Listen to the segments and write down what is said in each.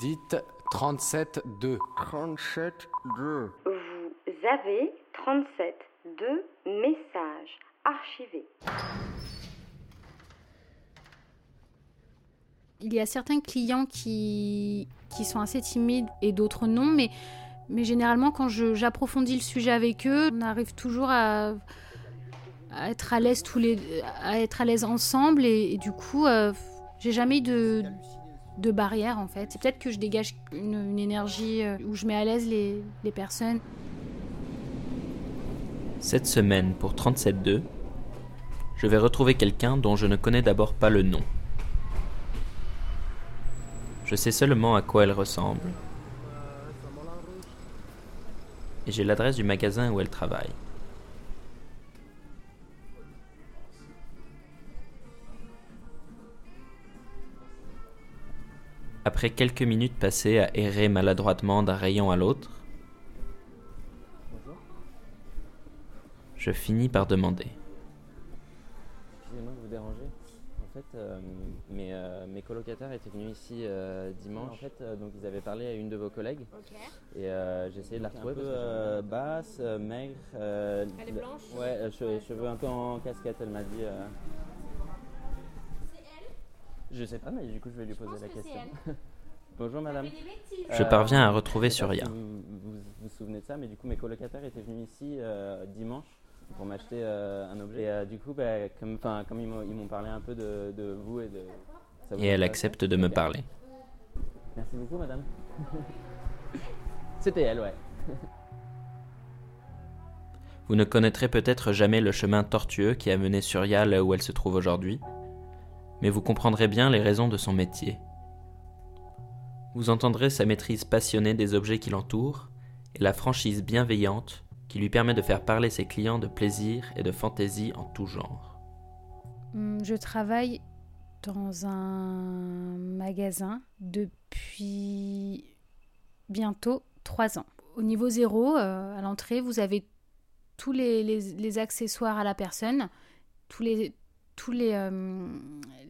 Dites 37-2. 37-2. Vous avez 37 messages archivés. Il y a certains clients qui, qui sont assez timides et d'autres non, mais, mais généralement quand je- j'approfondis le sujet avec eux, on arrive toujours à, à être à l'aise tous les, à être à l'aise ensemble et, et du coup, euh, j'ai jamais eu de, de barrière en fait. C'est peut-être que je dégage une, une énergie euh, où je mets à l'aise les, les personnes. Cette semaine, pour 37.2, je vais retrouver quelqu'un dont je ne connais d'abord pas le nom. Je sais seulement à quoi elle ressemble. Et j'ai l'adresse du magasin où elle travaille. Après quelques minutes passées à errer maladroitement d'un rayon à l'autre, je finis par demander. Excusez-moi de vous déranger. En fait, euh, mes, euh, mes colocataires étaient venus ici euh, dimanche. En fait, euh, donc ils avaient parlé à une de vos collègues. Et euh, j'ai essayé de la retrouver. Un peu euh, basse, euh, maigre. euh, Elle est blanche Ouais, euh, che- cheveux un peu en casquette, elle m'a dit. Je sais pas, mais du coup, je vais lui poser la question. Bonjour madame. Je parviens à retrouver Surya. si Vous, vous vous souvenez de ça, mais du coup, mes colocataires étaient venus ici euh, dimanche pour m'acheter euh, un objet. Et euh, du coup, bah, comme, ils m'ont ils m'ont parlé un peu de, de vous et de. ça vous Et elle accepte de me parler. Merci beaucoup, madame. C'était elle, ouais. Vous ne connaîtrez peut-être jamais le chemin tortueux qui a mené Surya là où elle se trouve aujourd'hui, mais vous comprendrez bien les raisons de son métier. Vous entendrez sa maîtrise passionnée des objets qui l'entourent et la franchise bienveillante qui lui permet de faire parler ses clients de plaisir et de fantaisie en tout genre. Hum, Je travaille dans un magasin depuis bientôt trois ans. Au niveau zéro, euh, à l'entrée, vous avez tous les- les accessoires à la personne, tous les, tous les, euh,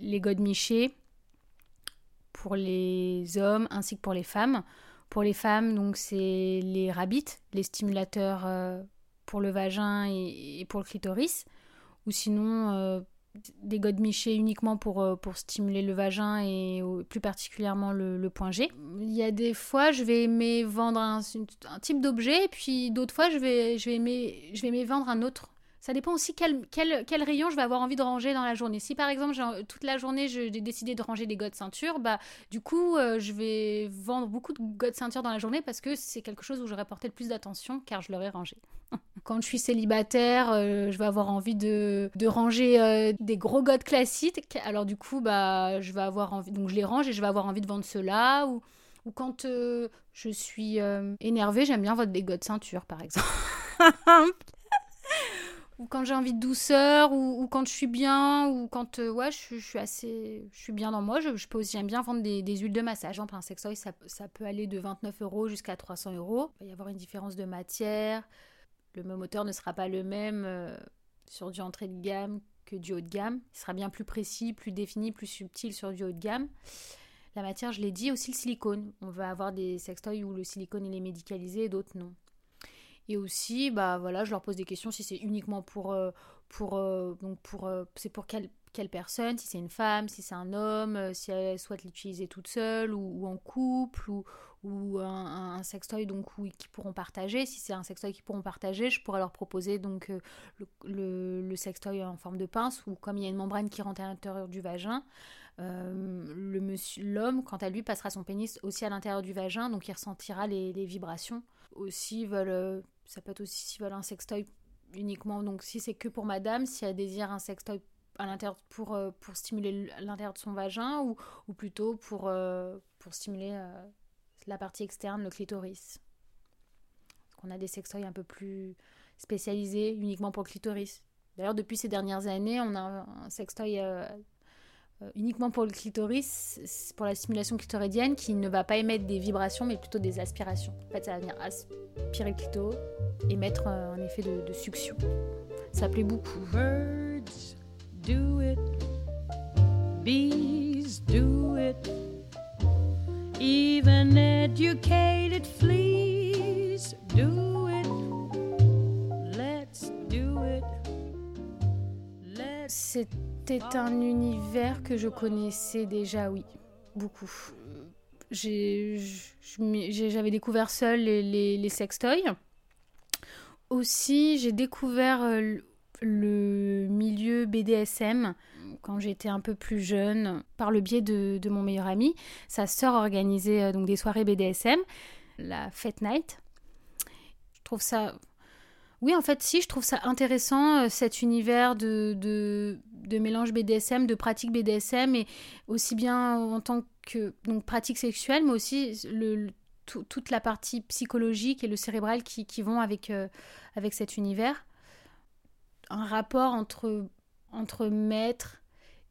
les godemichés pour les hommes ainsi que pour les femmes. Pour les femmes, donc c'est les rabbits, les stimulateurs euh, pour le vagin et, pour le clitoris, ou sinon euh, des godemichés uniquement pour, euh, pour stimuler le vagin et plus particulièrement le, point G. Il y a des fois, je vais aimer vendre un, un type d'objet, et puis d'autres fois, je vais, je, vais aimer, je vais aimer vendre un autre. Ça dépend aussi quel, rayon je vais avoir envie de ranger dans la journée. Si par exemple, toute la journée, j'ai décidé de ranger des godes ceintures, bah, du coup, euh, je vais vendre beaucoup de godes ceintures dans la journée parce que c'est quelque chose où j'aurais porté le plus d'attention car je l'aurais rangé. Quand je suis célibataire, euh, je vais avoir envie de, ranger euh, des gros godes classiques. Alors du coup, bah, je vais avoir envie, donc je les range et je vais avoir envie de vendre ceux-là. Ou, quand je suis énervée, j'aime bien vendre des godes ceinture, par exemple. ou quand j'ai envie de douceur, ou, quand je suis bien, ou quand euh, ouais, je, suis- assez, je suis bien dans moi. Je, je aussi, j'aime bien vendre des, huiles de massage. Hein, un sextoy, ça, ça peut aller de 29 euros jusqu'à 300 euros. Il va y avoir une différence de matière. Le moteur ne sera pas le même euh, sur du entrée de gamme que du haut de gamme. Il sera bien plus précis, plus défini, plus subtil sur du haut de gamme. La matière, je l'ai dit, aussi le silicone. On va avoir des sextoys où le silicone il est médicalisé et d'autres non. Et aussi, bah voilà, je leur pose des questions si c'est uniquement pour, euh, pour euh, donc pour, euh, c'est pour quelle, quelle personne, si c'est une femme, si c'est un homme, si elle souhaite l'utiliser toute seule ou, en couple ou, ou un, sextoy donc où, qui pourront partager. Si c'est un sextoy qu'ils pourront partager, je pourrais leur proposer donc le, le, sextoy en forme de pince ou comme il y a une membrane qui rentre à l'intérieur du vagin, euh, l'homme, quant à lui, passera son pénis aussi à l'intérieur du vagin, donc il ressentira les, les vibrations. Aussi, ils veulent, ça peut être aussi s'ils veulent un sextoy uniquement, donc si c'est que pour madame, si elle désire un sextoy à pour, euh, pour stimuler l'intérieur de son vagin ou, ou plutôt pour, euh, pour stimuler euh, la partie externe, le clitoris. Parce qu'on a des sextoys un peu plus spécialisés uniquement pour le clitoris. D'ailleurs, depuis ces dernières années, on a un sextoy uniquement pour le clitoris, pour la stimulation clitoridienne, qui ne va pas émettre des vibrations, mais plutôt des aspirations. En fait, ça va venir aspirer le clito et mettre euh, un effet de, de succion. Ça plaît beaucoup. Birds do it, bees do it, Even educated fleas do it. C'était un univers que je connaissais déjà, oui, beaucoup. J'avais découvert seul les, les, les sextoys. Aussi, j'ai découvert euh, le milieu BDSM quand j'étais un peu plus jeune par le biais de, de mon meilleur ami. Sa sœur organisait euh, donc des soirées BDSM, la Fête Night. Je trouve ça... Oui, en fait, si, je trouve ça intéressant, euh, cet univers de, de, mélange BDSM, de pratique BDSM, et aussi bien en tant que donc, pratique sexuelle, mais aussi toute la partie psychologique et le cérébral qui, qui vont avec, euh, avec cet univers. Un rapport entre, entre maître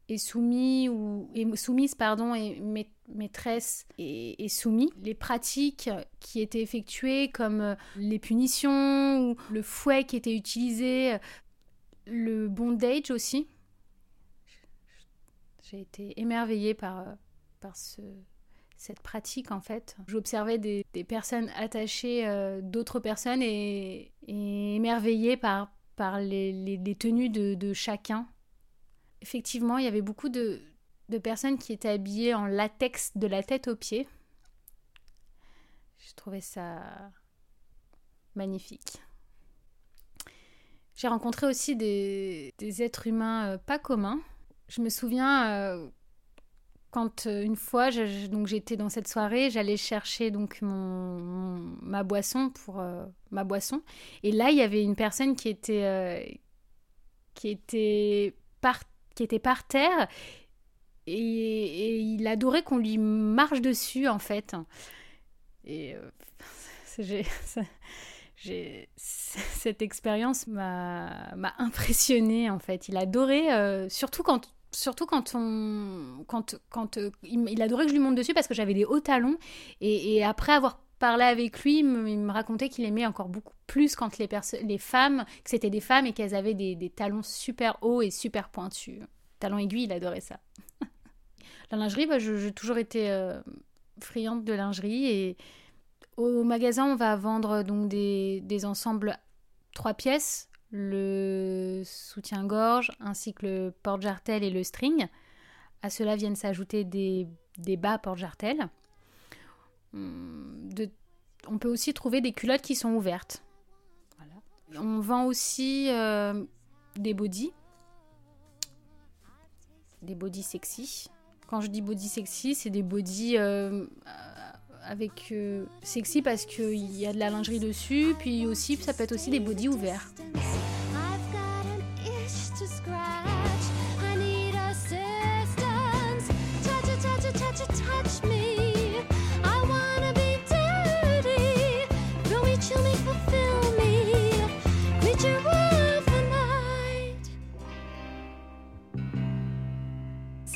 et soumis, ou et soumise, pardon, et maî- maîtresse et, et soumis. Les pratiques qui étaient effectuées, comme euh, les punitions, ou le fouet qui était utilisé, euh, le bondage aussi. J'ai été émerveillée par, euh, par ce, cette pratique en fait. J'observais des, personnes attachées euh, d'autres personnes et, et émerveillée par, par les, les- tenues de chacun. Effectivement, il y avait beaucoup de, de personnes qui étaient habillées en latex de la tête aux pieds. Je trouvais ça magnifique. J'ai rencontré aussi des, des êtres humains euh, pas communs. Je me souviens euh, quand euh, une fois, je- donc j'étais dans cette soirée, j'allais chercher donc mon, ma boisson pour ma boisson, et là il y avait une personne qui était qui était par qui était par terre et, il adorait qu'on lui marche dessus en fait. Et euh, j'ai- cette expérience m'a m'a en fait. Il adorait, euh, surtout quand on quand euh, il, adorait que je lui monte dessus parce que j'avais des hauts talons et après avoir parlé avec lui, il me, racontait qu'il aimait encore beaucoup plus quand les femmes que c'était des femmes et qu'elles avaient des, talons super hauts et super pointus. Talons aiguilles, il adorait ça. La lingerie, bah, j'ai toujours été euh, friande de lingerie et au magasin, on va vendre donc des, des ensembles trois pièces, le soutien-gorge ainsi que le porte-jartel et le string. À cela viennent s'ajouter des, des bas porte-jartel. Hum, de- On peut aussi trouver des culottes qui sont ouvertes. Voilà. On vend aussi euh, des bodys. Des bodys sexy. Quand je dis body sexy, c'est des bodys euh, avec euh, sexy parce qu'il y a de la lingerie dessus, puis aussi ça peut être aussi des bodys ouverts.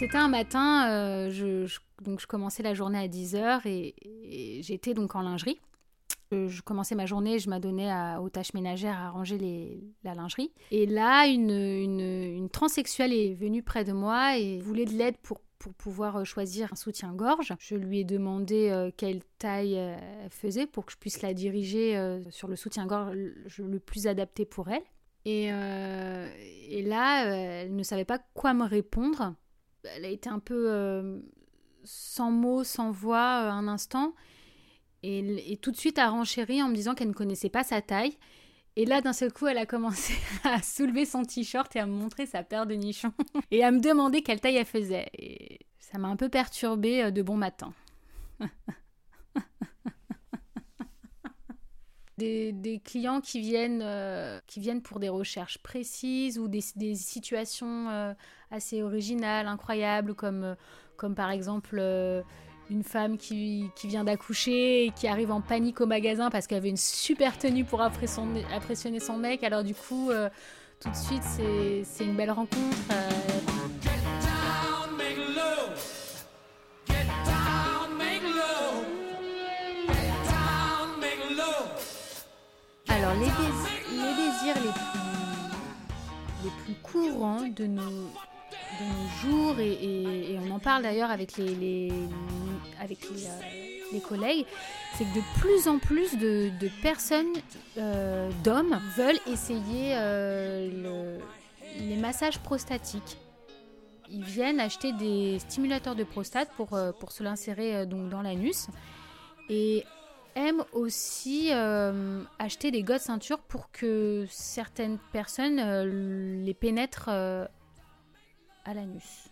C'était un matin, euh, je, donc je commençais la journée à 10h et, j'étais donc en lingerie. Euh, Je commençais ma journée, je m'adonnais aux tâches ménagères, à ranger la lingerie. Et là, une, une, transsexuelle est venue près de moi et voulait de l'aide pour, pouvoir euh, choisir un soutien-gorge. Je lui ai demandé quelle taille elle faisait pour que je puisse la diriger sur le soutien-gorge le, plus adapté pour elle. Et, là, elle ne savait pas quoi me répondre. Elle a été un peu euh, sans mots, sans voix euh, un instant. Et, tout de suite a renchéri en me disant qu'elle ne connaissait pas sa taille. Et là, d'un seul coup, elle a commencé à soulever son t-shirt et à me montrer sa paire de nichons. Et à me demander quelle taille elle faisait. Et ça m'a un peu perturbée euh, de bon matin. Des, clients qui viennent, euh, qui viennent pour des recherches précises ou des, situations euh, assez originales, incroyables, comme, euh, par exemple une femme qui, vient d'accoucher et qui arrive en panique au magasin parce qu'elle avait une super tenue pour impressionner, impressionner son mec. Alors du coup, tout de suite, c'est une belle rencontre. Les, dés- les désirs les plus, courants de nos, de nos jours, et, on en parle d'ailleurs avec euh, les collègues, c'est que de plus en plus de, personnes, euh, d'hommes, veulent essayer euh, le- les massages prostatiques. Ils viennent acheter des stimulateurs de prostate pour, pour se l'insérer dans l'anus et aiment aussi euh, acheter des godes ceintures pour que certaines personnes euh, les pénètrent euh, à l'anus.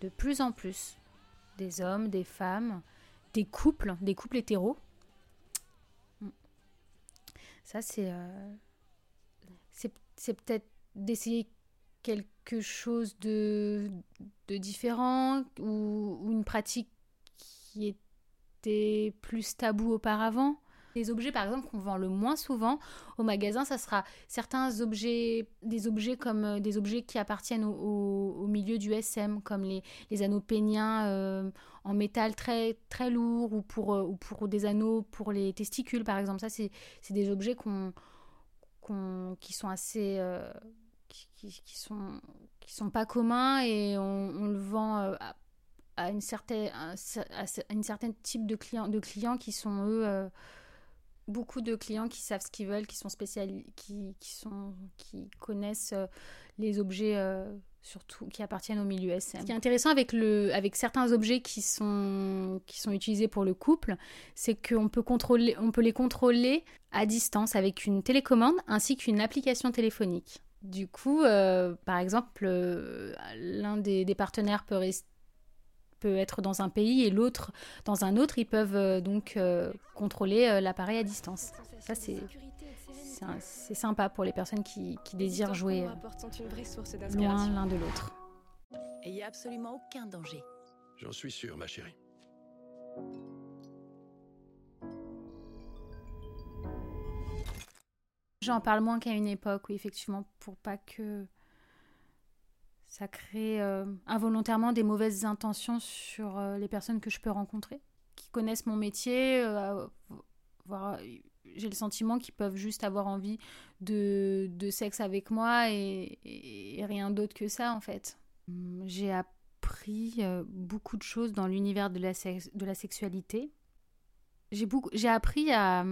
De plus en plus, des hommes, des femmes, des couples, des couples hétéros. Mm. Ça, c'est. c'est peut-être d'essayer quelque chose de, de différent ou, une pratique qui plus tabou auparavant. Les objets, par exemple, qu'on vend le moins souvent au magasin, ça sera certains objets, des objets comme euh, des objets qui appartiennent au, milieu du SM, comme les, anneaux péniens euh, en métal très, très lourd ou pour, euh, ou pour des anneaux pour les testicules, par exemple. Ça, c'est des objets qui sont assez. qui, sont, qui sont pas communs et on, on le vend à, une certaine, à une certaine type de clients, de clients qui sont eux. euh, beaucoup de clients qui savent ce qu'ils veulent, qui sont spécialisés, qui, qui, sont, qui connaissent euh, les objets euh, surtout qui appartiennent au milieu SM. Ce qui est intéressant avec, le, avec certains objets qui sont, qui sont utilisés pour le couple, c'est qu'on peut, contrôler, on peut les contrôler à distance avec une télécommande ainsi qu'une application téléphonique. Du coup, par exemple, l'un des, des partenaires peut rester peut être dans un pays et l'autre dans un autre, ils peuvent euh, donc euh, contrôler euh, l'appareil à distance. Ça, c'est c'est sympa pour les personnes qui, qui désirent jouer loin l'un de l'autre. Et il n'y a absolument aucun danger. J'en suis sûr, ma chérie. J'en parle moins qu'à une époque, oui, effectivement, pour pas que ça crée euh, involontairement des mauvaises intentions sur euh, les personnes que je peux rencontrer, qui connaissent mon métier, euh, j'ai le sentiment qu'ils peuvent juste avoir envie de, sexe avec moi et, rien d'autre que ça, en fait. Hum, J'ai appris beaucoup de choses dans l'univers de la, sexualité. J'ai appris à,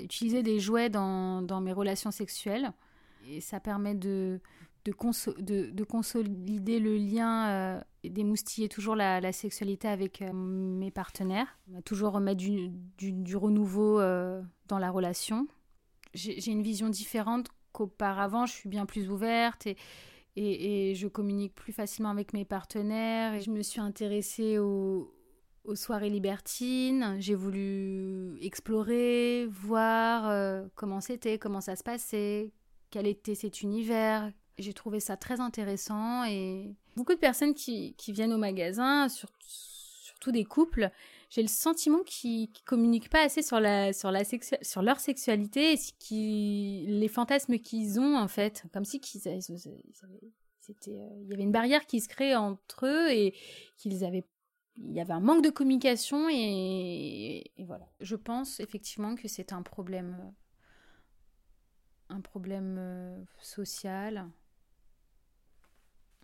utiliser des jouets dans mes relations sexuelles. Et ça permet de, de, conso- de, de consolider le lien euh, et d'émoustiller toujours la, sexualité avec euh, mes partenaires. Toujours remettre du, renouveau euh, dans la relation. J'ai une vision différente qu'auparavant. Je suis bien plus ouverte et, je communique plus facilement avec mes partenaires. Et je me suis intéressée aux, soirées libertines. J'ai voulu explorer, voir euh, comment c'était, comment ça se passait, quel était cet univers. J'ai trouvé ça très intéressant et beaucoup de personnes qui, viennent au magasin, sur- surtout des couples, j'ai le sentiment qu'ils ne communiquent pas assez sur, la, sur, leur sexualité et les fantasmes qu'ils ont en fait. Comme si euh, il y avait une barrière qui se crée entre eux et qu'ils avaient il y avait un manque de communication et voilà. Je pense effectivement que c'est un problème, euh, un problème euh, social.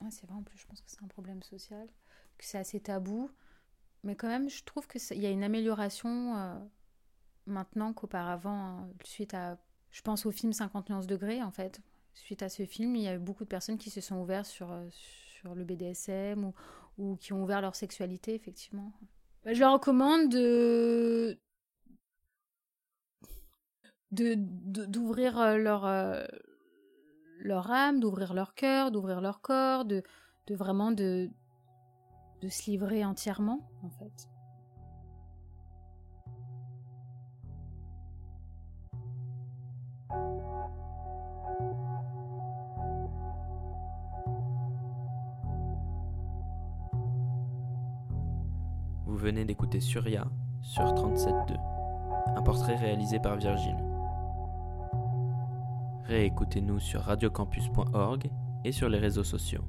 Ouais, c'est vrai en plus, je pense que c'est un problème social, que c'est assez tabou. Mais quand même, je trouve qu'il y a une amélioration euh, maintenant qu'auparavant, hein, suite à. Je pense au film 50 nuances degrés, en fait. Suite à ce film, il y a eu beaucoup de personnes qui se sont ouvertes sur, euh, sur le BDSM ou, ou qui ont ouvert leur sexualité, effectivement. Bah, je leur recommande de de- de- d'ouvrir euh, leur euh, leur âme, d'ouvrir leur cœur, d'ouvrir leur corps, de, vraiment de de se livrer entièrement, en fait. Vous venez d'écouter Surya sur 37.2, un portrait réalisé par Virgile. Réécoutez-nous sur radiocampus.org et sur les réseaux sociaux.